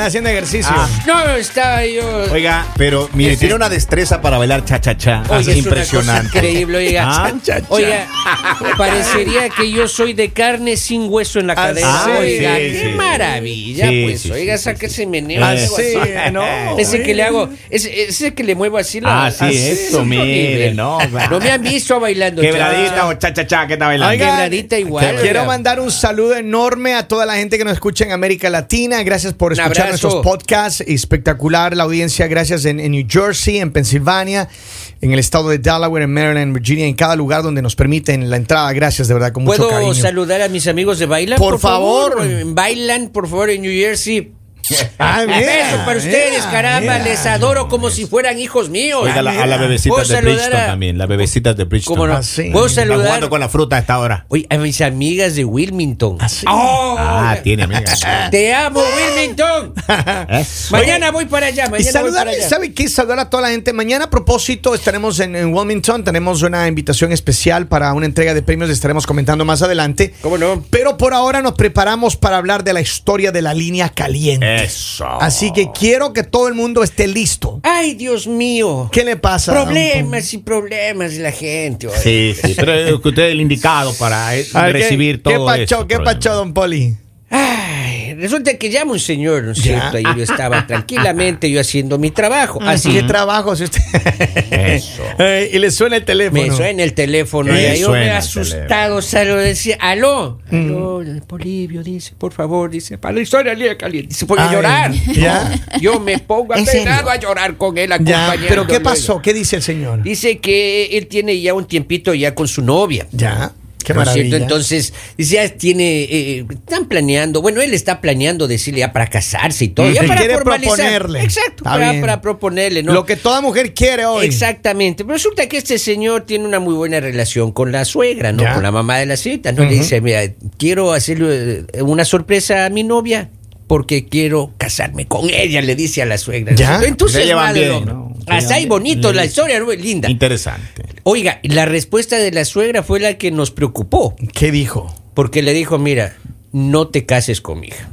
Haciendo ejercicio. Ah. No, estaba yo. Oiga, pero mire, tiene una destreza para bailar cha-cha-cha. Es una cosa impresionante. increíble, oiga. Ah, Oiga, parecería que yo soy de carne sin hueso en la Ah, cadera. sí, oiga, sí, qué sí. maravilla, Sí, pues. sí, oiga, sí, saca sí. ese meneo. Ah, algo sí, así. no. Ese que le hago, ese, ese que le muevo así la. Ah, sí, así, eso, es mire, no. No me han visto bailando. Quebradita cha, o cha-cha-cha, ¿qué está bailando? Oiga, Quebradita igual. Quiero mandar un saludo enorme a toda la gente que nos escucha en América Latina. Gracias por escuchar. Nuestros podcasts. Espectacular la audiencia. Gracias en, en New Jersey, en Pensilvania, en el estado de Delaware, en Maryland, en Virginia, en cada lugar donde nos permiten la entrada. Gracias de verdad, con mucho ¿Puedo saludar a mis amigos de Bailan? Por favor. En Bailan, por favor, en New Jersey. Ah, mira, beso para ustedes, mira, caramba. mira. Les adoro como si fueran hijos míos. Oiga, la- a las ¿Puedo bebecitas de Bridgestone a- también. Las bebecitas de Bridgestone. ¿Cómo no? Ah, sí. ¿Puedo Están saludar jugando con la fruta a esta hora. Oye, a mis amigas de Wilmington? Ah, sí. ¡Oh! Ah, tiene amigas. Te amo, Wilmington. Eso. Mañana voy para allá, Y mañana voy saludar, para allá. ¿sabe qué? Saludar a toda la gente. Mañana a propósito estaremos en, en Wilmington. Tenemos una invitación especial para una entrega de premios. Estaremos comentando más adelante. ¿Cómo no? Pero por ahora nos preparamos para hablar de la historia de la línea caliente. Eso. Así que quiero que todo el mundo esté listo. Ay, Dios mío. ¿Qué le pasa? Problemas y problemas de la gente. oye. Sí, sí, pero es usted es el indicado para eh, ¿qué- recibir ¿Qué todo pacho, eso, qué problema. pacho, don Poli? Ay, resulta que llama un señor, ¿no es cierto? Ahí yo estaba tranquilamente yo haciendo mi trabajo. Así ¿Qué trabajo si usted? Eso. Eh, y le suena el teléfono. me suena el teléfono y yo me el asustado salgo decía, aló, aló, Polivio dice, por favor, dice, para la historia línea caliente, dice, voy a Ay, llorar. ¿ya? Yo me pongo apenado a llorar con él Ya, acompañándolo. pero ¿qué pasó? ¿Qué dice el señor? Dice que él tiene ya un tiempito ya con su novia. Ya, qué ¿No es cierto? maravilla. Entonces, dice, ya tiene, eh, están planeando, bueno, él está planeando decirle ya para casarse y todo, ya Él para quiere formalizar. proponerle. Exacto, para, para proponerle, ¿no? Lo que toda mujer quiere hoy. Exactamente. Pero resulta que este señor tiene una muy buena relación con la suegra, ¿no? Ya. Con la mamá de la cita, ¿no? Le dice, mira, quiero hacerle eh, una sorpresa a mi novia porque quiero casarme con ella, le dice a la suegra. Ya. Entonces, Se llevan bien. ¿no? Hasta ahí bonito, la historia, ¿no? Linda. Interesante. Oiga, la respuesta de la suegra fue la que nos preocupó. ¿Qué dijo? Porque le dijo, mira, no te cases con mi hija.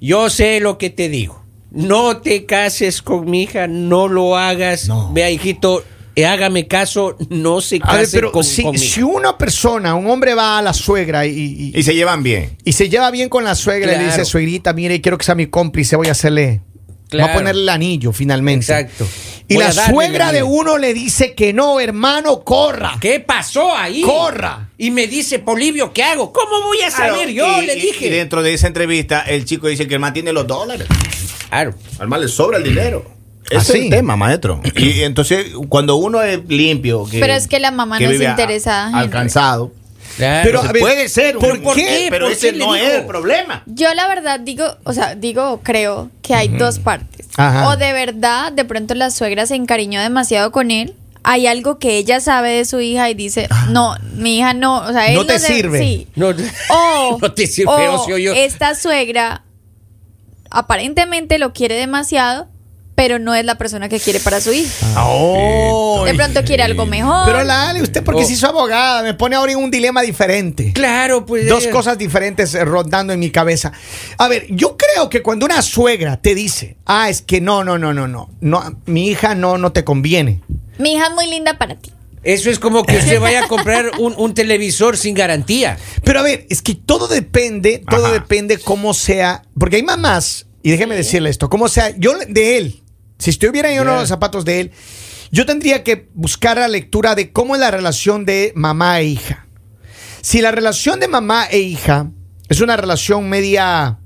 Yo sé lo que te digo. No te cases con mi hija, no lo hagas. No. Vea, hijito, hágame caso, no se A ver, case pero con, si, una persona, un hombre va a la suegra y, y- Y se llevan bien. y se lleva bien con la suegra y le dice, Claro. suegrita, mire, quiero que sea mi cómplice, voy a hacerle... Voy a Claro. ponerle el anillo finalmente. Exacto. Y Voy la suegra de uno le dice que no, hermano, corra. ¿Qué pasó ahí? Corra. Y me dice, Polivio, ¿qué hago? ¿Cómo voy a saber? Claro, Yo y- le dije. Y dentro de esa entrevista, el chico dice que el man tiene los dólares. Claro. Al man le sobra el dinero. Ese ¿Ah, es el tema, maestro. Y entonces, cuando uno es limpio. que- Pero es que la mamá que no es interesada. Alcanzado. Claro. Pero, a ver, puede ser. ¿por qué? Pero ¿Por ese no es el problema. Yo la verdad digo, o sea, digo, creo que hay dos partes. Ajá. O de verdad, de pronto la suegra se encariñó demasiado con él. Hay algo que ella sabe de su hija y dice, no, mi hija no, o sea, él No te se- sirve. Sí. no, O, no te sirve, o ocio, yo. esta suegra aparentemente lo quiere demasiado, pero no es la persona que quiere para su hija. Oh, De pronto quiere algo mejor. Pero la Ale, usted porque Oh. se hizo abogada, me pone ahora en un dilema diferente. Claro, pues. Dos eh, cosas diferentes eh, rondando en mi cabeza. A ver, yo creo que cuando una suegra te dice, ah, es que no, no, no, no, no, no mi hija no, no te conviene. Mi hija es muy linda para ti. Eso es como que usted vaya a comprar un, un televisor sin garantía. Pero a ver, es que todo depende, todo Ajá. depende cómo sea, porque hay mamás, y déjeme decirle esto, cómo sea, yo de él, si estuviera yo en los zapatos de él, yo tendría que buscar la lectura de cómo es la relación de mamá e hija. Si la relación de mamá e hija es una relación media...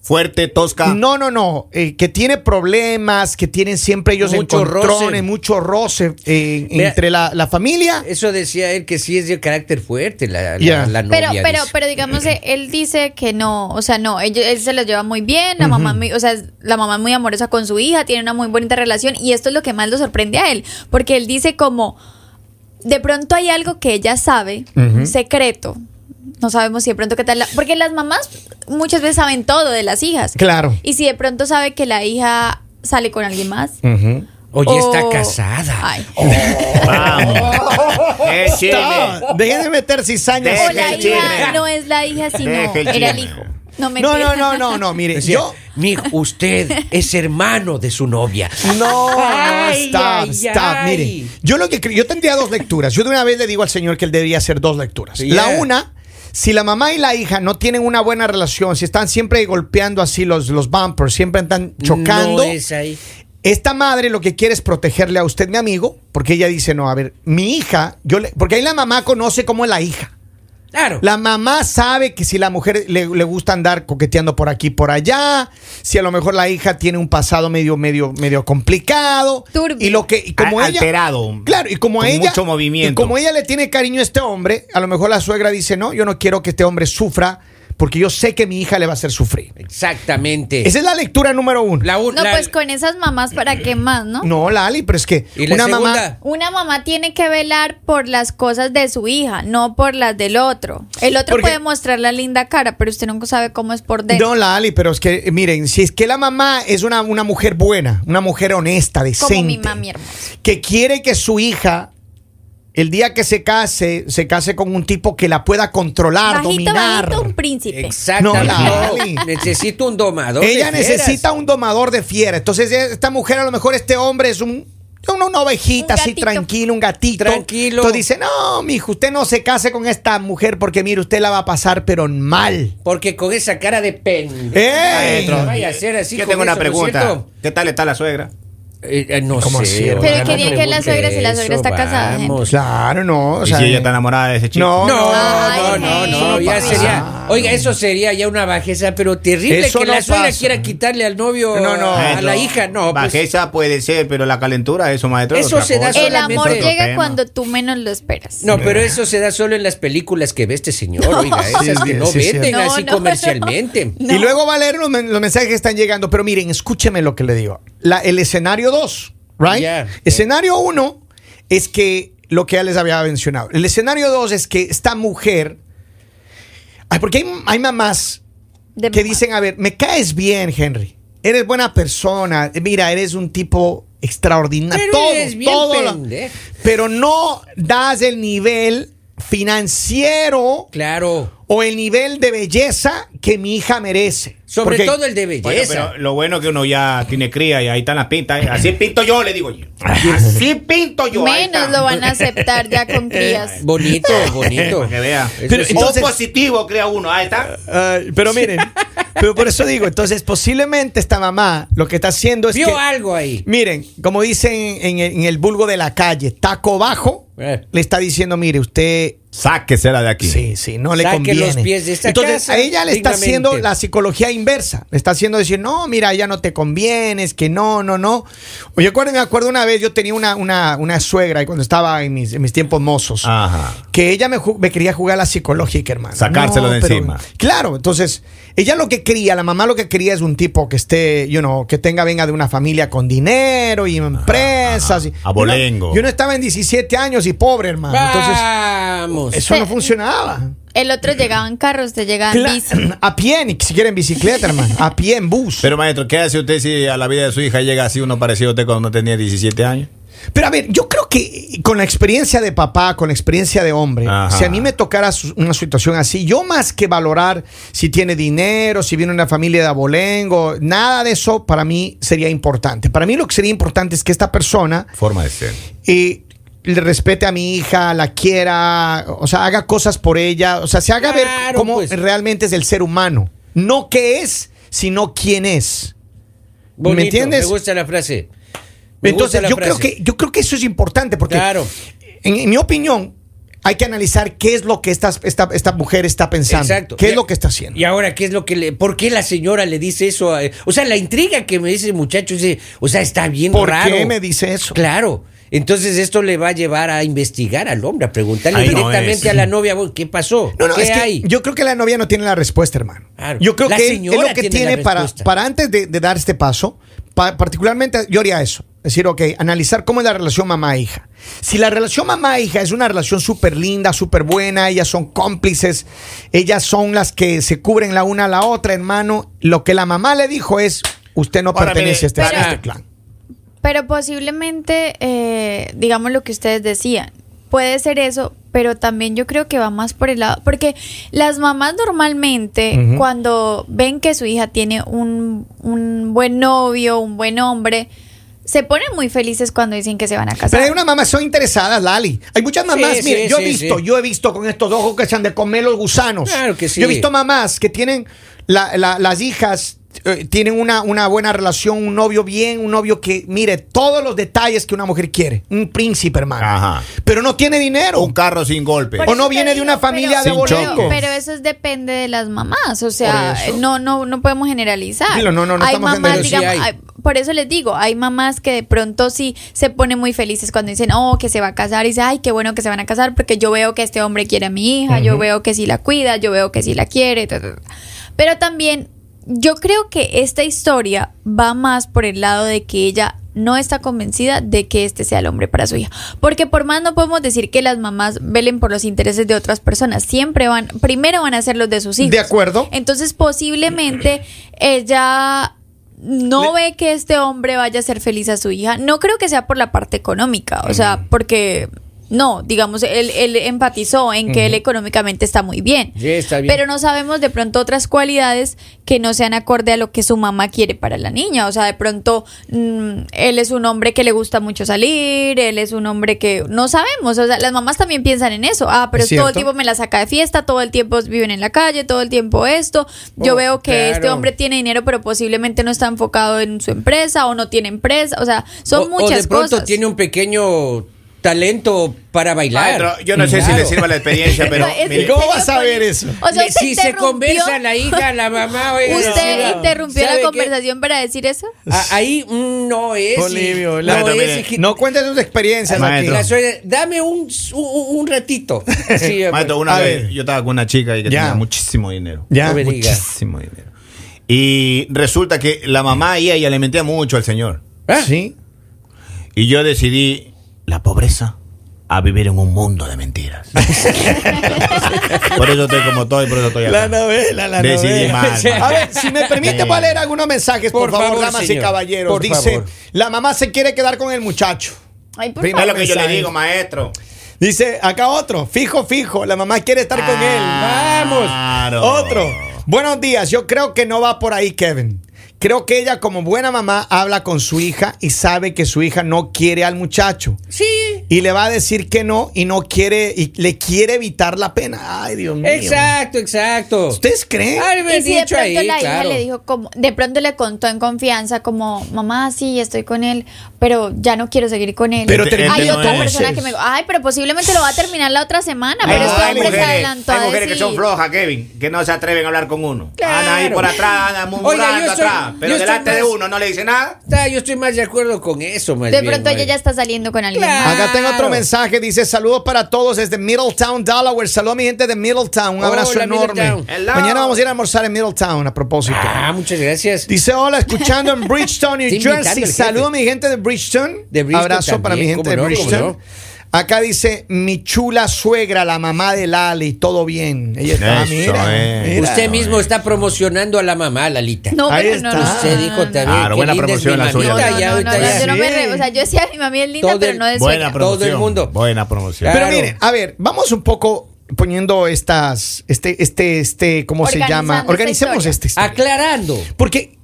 Fuerte, tosca. No, no, no. eh, que tiene problemas, que tienen siempre ellos Mucho encontrones, roce. mucho roce eh, Mira, entre la, la familia. Eso decía él que sí es de carácter fuerte la, la- novia. Pero, pero, dice. pero digamos, eh, él dice que no, o sea, no, ellos- él se los lleva muy bien, la mamá, muy- o sea, la mamá es muy amorosa con su hija, tiene una muy bonita relación y esto es lo que más lo sorprende a él, porque él dice como, de pronto hay algo que ella sabe, secreto, no sabemos si de pronto qué tal, la- porque las mamás muchas veces saben todo de las hijas. Claro. Y si de pronto sabe que la hija sale con alguien más. Ujú. Oye, o- está casada. Ay. Vamos. ¡Qué chisme! No, dejen de meter cizañas. O la hija no es la hija, sino el era el hijo. No, no, mentira. no, no, no, no, mire, Decía, yo... "Mijo, usted es hermano de su novia. No, no, stop, stop. Mire, yo lo que yo tendría dos lecturas. Yo de una vez le digo al señor que él debería hacer dos lecturas. La una, si la mamá y la hija no tienen una buena relación, si están siempre golpeando así los, los bumpers, siempre están chocando. No es ahí. Esta madre lo que quiere es protegerle a usted, mi amigo, porque ella dice, no, a ver, mi hija, yo le, porque ahí la mamá conoce cómo es la hija. Claro. La mamá sabe que si la mujer le, le gusta andar coqueteando por aquí por allá, si a lo mejor la hija tiene un pasado medio medio medio complicado Turbio. y lo que y como A- ella alterado. claro y como Con ella mucho movimiento. y como ella le tiene cariño a este hombre, a lo mejor la suegra dice no, yo no quiero que este hombre sufra porque yo sé que mi hija le va a hacer sufrir. Exactamente. Esa es la lectura número uno. La un- No, la- pues con esas mamás, ¿para qué más, no? No, Lali, pero es que ¿Y la una mamá? Una mamá tiene que velar por las cosas de su hija, no por las del otro. El otro Porque- puede mostrar la linda cara, pero usted nunca sabe cómo es por dentro. No, Lali, pero es que, miren, si es que la mamá es una, una mujer buena, una mujer honesta, decente, como mi mami hermosa. que quiere que su hija, el día que se case, se case con un tipo que la pueda controlar, Bajito, dominar. bajito, un príncipe. Exactamente. No, necesito un domador. Ella necesita un domador de fiera. Entonces, esta mujer, a lo mejor este hombre es un. Una, una ovejita Un así tranquilo, un gatito. Tranquilo. Entonces dice, no, mijo, usted no se case con esta mujer porque mire, usted la va a pasar pero mal. Porque con esa cara de pen. ¡Ey! No vaya a ser así. Yo tengo una eso, ¿no es pregunta. ¿Qué tal está la suegra? Eh, eh, no ¿Cómo sé. Pero no querían que la suegra, si la suegra está casada, ¿eh? vamos. Claro, no. O ¿Y sea, si ella está enamorada de ese chico? No, No, Ay, no, no, ya sería. Oiga, eso sería ya una bajeza, pero terrible Eso que no la suegra pasa. quiera quitarle al novio No, no. a la hija. No, pues, Bajeza puede ser, pero la calentura, eso, maestro. es Eso se da. El amor llega tema. cuando tú menos lo esperas. No, pero eso se da solo en las películas que ve este señor, oiga, Sí, esas que sí, no sí, venden así comercialmente. Y luego va a leer los, men- los mensajes que están llegando. Pero miren, escúcheme lo que le digo. La- el escenario 2, ¿right? Ya. Escenario 1 es que lo que ya les había mencionado. El escenario 2 es que esta mujer. Ay, porque hay, hay mamás De que mamá. dicen: A ver, me caes bien, Henry. Eres buena persona. Mira, eres un tipo extraordinario. Pero todo, eres bien todo lo- pero no das el nivel financiero Claro. o el nivel de belleza que mi hija merece. Sobre Porque- todo el de Bueno, belleza. pero lo bueno es que uno ya tiene cría y ahí están las pintas. ¿eh? Así pinto yo, le digo yo. Así pinto yo. Menos lo van a aceptar ya con crías. Bonito, bonito. Para que vea. Pero entonces- o positivo crea uno. Ahí está. Pero miren, pero por eso digo, entonces posiblemente esta mamá lo que está haciendo es Vio que, algo ahí. miren, como dicen en el, en el vulgo de la calle, taco bajo, Eh. le está diciendo, mire, usted Sáquesela de aquí. Sí, sí, no le Saque conviene. los pies de esta Entonces, casa a ella le está haciendo la psicología inversa. Le está haciendo decir, no, mira, ya no te conviene, es que no, no, no. O yo acuerdo, me acuerdo una vez, yo tenía una, una, una suegra y cuando estaba en mis, en mis tiempos mozos, Ajá. que ella me, me quería jugar la psicológica, hermano. Sacárselo de pero- encima. Claro, entonces, ella lo que quería, la mamá lo que quería es un tipo que esté, you know, que tenga, venga de una familia con dinero y empresas. y- Abolengo. Yo no estaba en 17 años y pobre, hermano. Entonces, Vamos. eso no funcionaba. El otro llegaba en carro, usted llegaba en bici. a pie, ni siquiera en bicicleta, hermano. A pie, en bus. Pero maestro, ¿qué hace usted si a la vida de su hija llega así uno parecido a usted cuando tenía 17 años? Pero a ver, yo creo que con la experiencia de papá, con la experiencia de hombre, Ajá. si a mí me tocara una situación así, yo más que valorar si tiene dinero, si viene una familia de abolengo, nada de eso para mí sería importante. Para mí lo que sería importante es que esta persona Forma de ser. eh, le respete a mi hija, la quiera, o sea, haga cosas por ella, o sea, se haga ver cómo pues. realmente es el ser humano. No qué es, sino quién es. Bonito, ¿Me entiendes? Me gusta la frase. Me Entonces, la yo creo, que, yo creo que eso es importante porque, Claro. en, en mi opinión, hay que analizar qué es lo que esta, esta, esta mujer está pensando. Exacto. ¿Qué Y- es lo que está haciendo? Y ahora, ¿qué es lo que le. ¿Por qué la señora le dice eso? a- o sea, la intriga que me dice el muchacho, dice, o sea, está bien ¿Por raro. qué me dice eso? Claro. Entonces esto le va a llevar a investigar al hombre, a preguntarle directamente es. a la novia, "Bueno, ¿qué pasó? No, no, ¿Qué es que hay? yo creo que la novia no tiene la respuesta, hermano. Claro. Yo creo La que señora lo que tiene para, para antes de, de dar este paso, pa- particularmente yo haría eso. Es decir, ok, analizar cómo es la relación mamá-hija. Si la relación mamá-hija es una relación súper linda, súper buena, ellas son cómplices, ellas son las que se cubren la una a la otra, hermano, lo que la mamá le dijo es, usted no Ahora, pertenece mire, a este, a este clan. Pero posiblemente, eh, digamos lo que ustedes decían, puede ser eso, pero también yo creo que va más por el lado, porque las mamás normalmente cuando ven que su hija tiene un, un buen novio, un buen hombre, se ponen muy felices cuando dicen que se van a casar. Pero hay unas mamás son interesadas, Lali. Hay muchas mamás, Sí, mire, sí, yo he visto, sí. yo he visto con estos ojos que se han de comer los gusanos. Claro que sí. Yo he visto mamás que tienen la- la- las hijas eh, tienen una, una buena relación, un novio bien, un novio que mire todos los detalles que una mujer quiere, un príncipe, hermano. Ajá. Pero no tiene dinero. Un carro sin golpe. Por o no viene de una familia de pero, bolengo. pero, pero eso es- depende de las mamás, o sea, no no no podemos generalizar. Dilo, no, no, no hay estamos mamás, digamos, Sí hay. hay- por eso les digo, hay mamás que de pronto sí se ponen muy felices cuando dicen, "Oh, que se va a casar" y dicen, "Ay, qué bueno que se van a casar porque yo veo que este hombre quiere a mi hija, yo veo que sí la cuida, yo veo que sí la quiere." ta, ta, ta". Pero también yo creo que esta historia va más por el lado de que ella no está convencida de que este sea el hombre para su hija. Porque por más no podemos decir que las mamás velen por los intereses de otras personas. Siempre van, primero van a ser los de sus hijos. De acuerdo. Entonces posiblemente ella no ve que este hombre vaya a ser feliz a su hija. No creo que sea por la parte económica, o sea, porque no, digamos, él, él empatizó en que él económicamente está muy bien. Sí, está bien. Pero no sabemos de pronto otras cualidades que no sean acorde a lo que su mamá quiere para la niña. O sea, de pronto mm, él es un hombre que le gusta mucho salir, él es un hombre que no sabemos. O sea, las mamás también piensan en eso. Ah, pero Es todo el tiempo me la saca de fiesta, todo el tiempo viven en la calle, todo el tiempo esto. Yo Oh, veo que claro. este hombre tiene dinero, pero posiblemente no está enfocado en su empresa o no tiene empresa. O sea, son O- o muchas de pronto cosas. tiene un pequeño talento para bailar. Maestro, yo no sé si le sirva la experiencia, pero ¿Cómo vas a ver eso? O sea, si se conversa la hija, la mamá. oiga, ¿Usted interrumpió ¿sabe la qué? conversación para decir eso? Ah, ahí mm, no es. Bolivio, no Maestro, es. No cuentes sus experiencias Maestro. La dame un, un, un ratito. Sí, Maestro, una A vez ver. yo estaba con una chica y que Ya. tenía muchísimo dinero. Ya. No. Muchísimo dinero. Y resulta que la mamá y ella le mentía mucho al señor. ¿Ah? Sí. Y yo decidí la pobreza a vivir en un mundo de mentiras. por eso estoy como estoy, por eso estoy acá. novela, la Decidí mal. A ver, si me permite, voy a leer algunos mensajes, por, Por favor, favor, damas y caballeros. Por Dice, favor. la mamá se quiere quedar con el muchacho. Ay, por Primero favor. lo que yo le digo, maestro. Dice, acá otro, fijo, fijo, la mamá quiere estar con él. Vamos. Claro. Otro. Buenos días, yo creo que no va por ahí, Kevin. Creo que ella como buena mamá habla con su hija y sabe que su hija no quiere al muchacho. Sí. Y le va a decir que no y no quiere y le quiere evitar la pena. Ay, Dios mío. Exacto, exacto. ¿Ustedes creen? Ay, me Y de pronto ahí, la hija le dijo como, de pronto le contó en confianza como, mamá, sí, estoy con él, pero ya no quiero seguir con él. Pero hay no otra es. persona que me, ay, pero posiblemente lo va a terminar la otra semana, pero este hombre se mujeres, adelantó hay a mujeres que son flojas, Kevin, que no se atreven a hablar con uno. Claro. Andan ahí por atrás, andan murmurando Oiga, yo estoy- atrás. Pero yo delante de uno no le dice nada. Yo estoy más de acuerdo con eso, más De bien, pronto ella ya está saliendo con alguien Claro. más. Tengo otro mensaje, dice saludos para todos desde Middletown, Delaware. Saludos a mi gente de Middletown, un abrazo Hola, enorme. Mañana vamos a ir a almorzar en Middletown a propósito. Ah, muchas gracias. Dice hola, escuchando en Bridgetown, New Jersey. Saludos a mi gente de Bridgeton. De Abrazo para mi gente de no. Acá dice mi chula suegra, la mamá de Lali, todo bien. Ella está, Eso mira, es. mira. Usted mismo está promocionando a la mamá, Lalita. No, Ahí pero no, está. no. Usted dijo también Claro, buena linda es mi promoción la suya. No, no, ya no, no, ya. yo no me re- o sea, yo decía mi mami es linda, Todo pero el- no de Buena suegra. promoción. Todo el mundo. Buena promoción. Pero Claro. miren, a ver, vamos un poco poniendo estas, este, este, este, ¿cómo se llama? Organicemos esta historia. Aclarando. Porque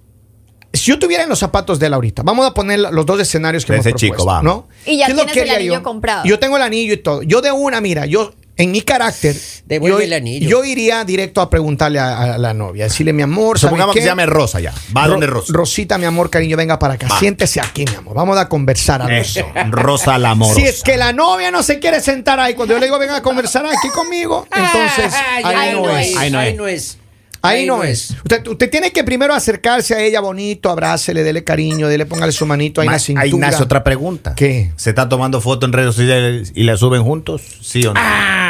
si yo tuviera en los zapatos de él ahorita, vamos a poner los dos escenarios que De hemos ese propuesto, chico, vamos. ¿no? Y ya ¿Qué es lo tienes que el anillo yo? comprado. Yo tengo el anillo y todo. Yo de una, mira, yo en mi carácter, Devuelve yo, el anillo. yo iría directo a preguntarle a, a la novia, decirle, mi amor, ¿sabe Supongamos qué? que se llame Rosa ya. Va Ro- donde Rosa. Rosita, mi amor, cariño, venga para acá. Va. Siéntese aquí, mi amor. Vamos a conversar algo. Eso. Rosa la amorosa. Si es que la novia no se quiere sentar ahí, cuando yo le digo venga a conversar aquí conmigo, entonces Ah, ahí, no es. Ahí no Ahí es. Ahí no es. Usted, usted tiene que primero acercarse a ella bonito, abrácele, dele cariño, dele, póngale su manito ahí en la Ma- cintura. Ahí nace otra pregunta. ¿Qué? ¿Se está tomando foto en redes sociales y la suben juntos? ¿Sí o no? Ah,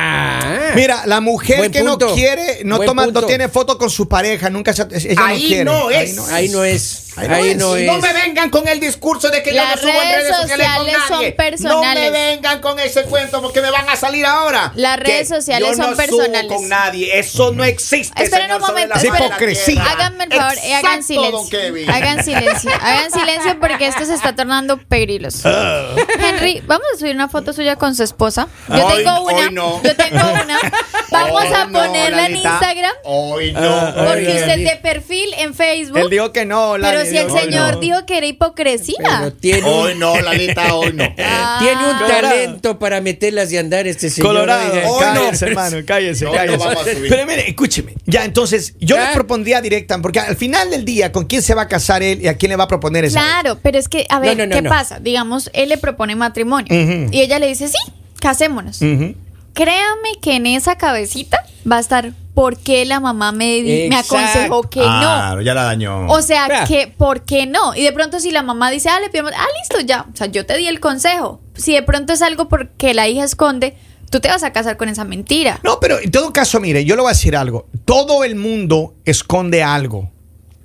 Mira, la mujer Buen que no quiere, no Buen toma, no tiene foto con su pareja, nunca se, ella Ahí no quiere. no es. Ahí no es. Ahí no Ahí es. no es. no me vengan con el discurso de que yo Las no subo en redes redes sociales con sociales son nadie. personales. No me vengan con ese cuento porque me van a salir ahora. Las redes sociales yo no son subo personales. con nadie. Eso no existe. Esperen señor, un momento. hipocresía. Háganme el favor, hagan silencio. Kevin. Hagan silencio. Hagan silencio porque esto se está tornando pegriloso. Henry, vamos a subir una foto suya con su esposa. Yo Hoy- tengo una. hoy no. Yo tengo una. Vamos Hoy a no, ponerla en. Instagram. Hoy no. Ah, Porque usted de perfil en Facebook. Él dijo que no, Lali, pero si el señor no. dijo que era hipocresía. Tiene un, Hoy no, Lalita, hoy no. Ah. tiene un Colorado. talento para meterlas de andar este señor. Colorado. Hoy cállese, hermano, cállese, No, cállese. Pero mire, escúcheme. Ya, entonces, yo ¿Ya? le propondría directa, porque al final del día, ¿con quién se va a casar él y a quién le va a proponer esa? Claro, pero es que, a ver, No, no, no, ¿qué no. pasa? Digamos, él le propone matrimonio y ella le dice, sí, casémonos. Ujú. Créame que en esa cabecita va a estar por qué la mamá me, di- me aconsejó que Claro, ya la dañó. no. O sea, Ah. que ¿por qué no? Y de pronto si la mamá dice, ah, le pedimos, ah, listo, ya. O sea, yo te di el consejo. Si de pronto es algo porque la hija esconde, tú te vas a casar con esa mentira. No, pero en todo caso, mire, yo le voy a decir algo. Todo el mundo esconde algo.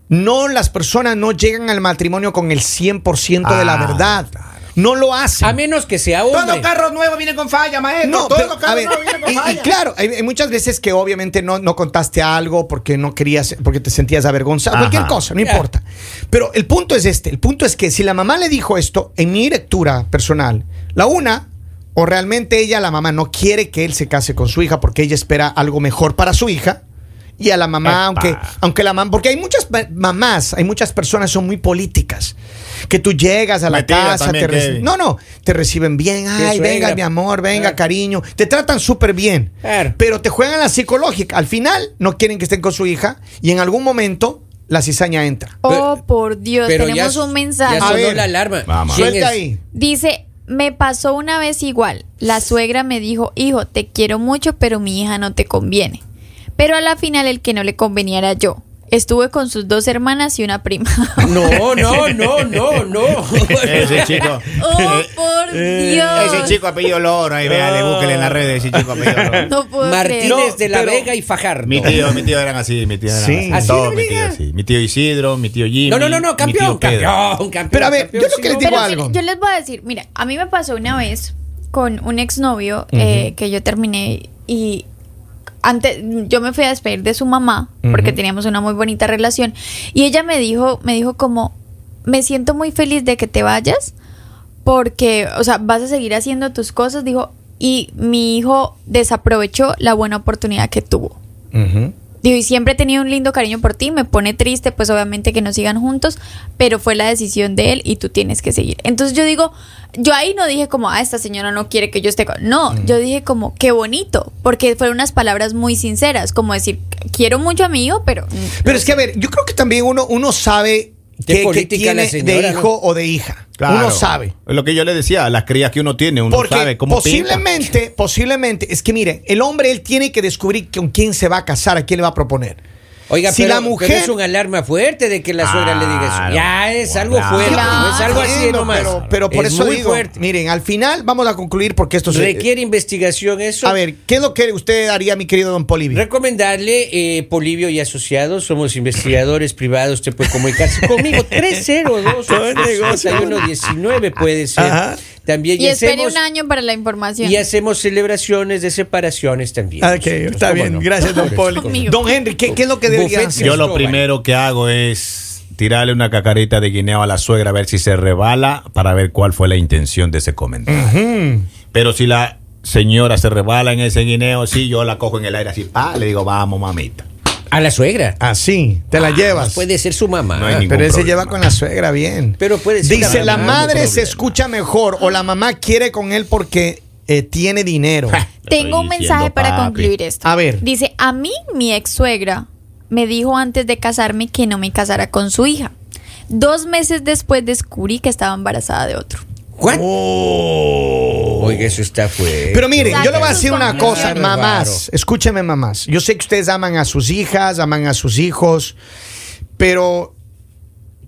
No, las personas no llegan al matrimonio con el 100% de la Ah, verdad. No lo hacen. A menos que sea Todo hombre. carro nuevo viene con falla, maestro. No, Todo carro ver, nuevo viene con y, y falla. claro, hay, hay muchas veces que obviamente no, no contaste algo porque no querías, porque te sentías avergonzado, Ajá. cualquier cosa, no Ya. importa. Pero el punto es este, el punto es que si la mamá le dijo esto, en mi lectura personal, la una, o realmente ella, la mamá, no quiere que él se case con su hija porque ella espera algo mejor para su hija. Y a la mamá, Epa. aunque, aunque la mamá, porque hay muchas mamás, hay muchas personas que son muy políticas. Que tú llegas a la Mentira casa, te reci- Kevin. no, no, te reciben bien, ay, venga mi amor, venga Ah. cariño, te tratan súper bien, Claro. pero te juegan la psicológica. Al final no quieren que estén con su hija y en algún momento la cizaña entra. Oh, Pero- por Dios, Pero tenemos ya, un mensaje. Ya A sonó ver. la alarma. Vamos. ¿Quién Suelta ahí. Dice, me pasó una vez igual. La suegra me dijo, hijo, te quiero mucho, pero mi hija no te conviene. Pero a la final el que no le convenía era yo. Estuve con sus dos hermanas y una prima. No, no, no, no, no. Ese chico. oh, por Dios. Ese chico apellido Loro. Ahí véale, búsquele en las redes ese chico apellido Loro. No puedo Martínez creer. de la Vega y Fajardo. Mi tío, mi tío eran así, mi tío eran Sí. así. ¿Así Todos de mi tío así. Mi tío Isidro, mi tío Jimmy. No, no, no, no, campeón, campeón, campeón. Pero a ver, campeón, yo sí, que les digo algo. yo les voy a decir, mira, a mí me pasó una vez con un exnovio eh, que yo terminé y antes yo me fui a despedir de su mamá porque teníamos una muy bonita relación y ella me dijo, me dijo como me siento muy feliz de que te vayas porque, o sea, vas a seguir haciendo tus cosas, dijo, y mi hijo desaprovechó la buena oportunidad que tuvo. Digo, y siempre he tenido un lindo cariño por ti, me pone triste, pues obviamente que no sigan juntos, pero fue la decisión de él y tú tienes que seguir. Entonces yo digo, yo ahí no dije como, ah, esta señora no quiere que yo esté con... No, yo dije como, qué bonito, porque fueron unas palabras muy sinceras, como decir, quiero mucho a mi hijo, pero... Pero es que, a ver, yo creo que también uno, uno sabe Qué que, que política la tiene señora, de ¿no? hijo o de hija. Claro. Uno sabe. Es lo que yo le decía, las crías que uno tiene, uno Porque sabe cómo pinta. posiblemente, posiblemente, es que mire, el hombre él tiene que descubrir con quién se va a casar, a quién le va a proponer. Oiga, si pero, la mujer pero es un alarma fuerte de que la suegra le diga eso. Ya es algo Claro. fuerte, Claro. es algo así nomás. Pero, pero por Es eso digo, fuerte. miren, al final vamos a concluir porque esto se Requiere investigación eso. A ver, ¿qué es lo que usted haría, mi querido don Polivio? Recomendarle eh, Polivio y Asociados, somos investigadores privados, usted puede comunicarse conmigo 302 19 puede ser. Ajá. También Y espere hacemos, un año para la información. y hacemos celebraciones de separaciones también. Ah, Ok, está ¿Cómo bien, no? gracias, don Poli. Conmigo. Don Henry, ¿qué, qué es lo que debería hacer? Yo lo primero que hago es tirarle una cacarita de guineo a la suegra a ver si se rebala para ver cuál fue la intención de ese comentario. Pero si la señora se rebala en ese guineo, sí, yo la cojo en el aire así, pa, le digo, vamos, mamita. A la suegra. Así, te la llevas. Puede ser su mamá. No hay Pero él se lleva con la suegra bien. Pero puede ser Dice, la madre no se escucha mejor o la mamá quiere con él porque eh, tiene dinero. Tengo un mensaje diciendo, para papi. concluir esto. A ver. Dice, a mí mi ex suegra me dijo antes de casarme que no me casara con su hija. Dos meses después descubrí que estaba embarazada de otro. ¿What? Oh. Oiga, eso está fuerte. Pero miren, yo le voy a decir una cosa, mamás. Escúchenme, mamás. Yo sé que ustedes aman a sus hijas, aman a sus hijos, pero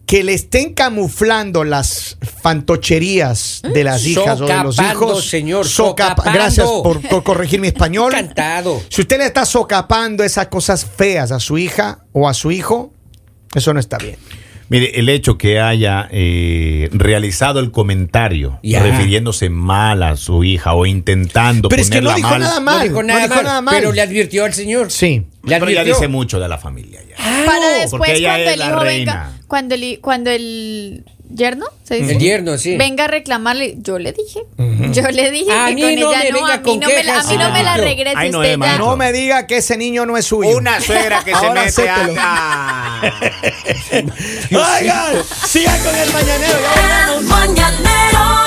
que le estén camuflando las fantocherías de las hijas o de los hijos. señor. Gracias por, por corregir mi español. Encantado. Si usted le está socapando esas cosas feas a su hija o a su hijo, eso no está bien. Mire, el hecho que haya eh, realizado el comentario refiriéndose mal a su hija o intentando Pero es que no ponerla dijo mal, nada mal. no dijo nada, dijo mal, nada mal. Pero le advirtió al señor. Sí. Le pero ya dice mucho de la familia ya. Para después porque ella cuando es el la hijo reina. venga, cuando el, cuando el yerno, ¿se dice? El yerno, sí. Venga a reclamarle, yo le dije, yo le dije A que mí con no ella me no, venga a mí con no me la, a mí no me la regrese Ay, no, usted Emma, ya. No me diga que ese niño no es suyo. Una suegra que se mete acá. Oigan, sigan con el mañanero. Ya el mañanero.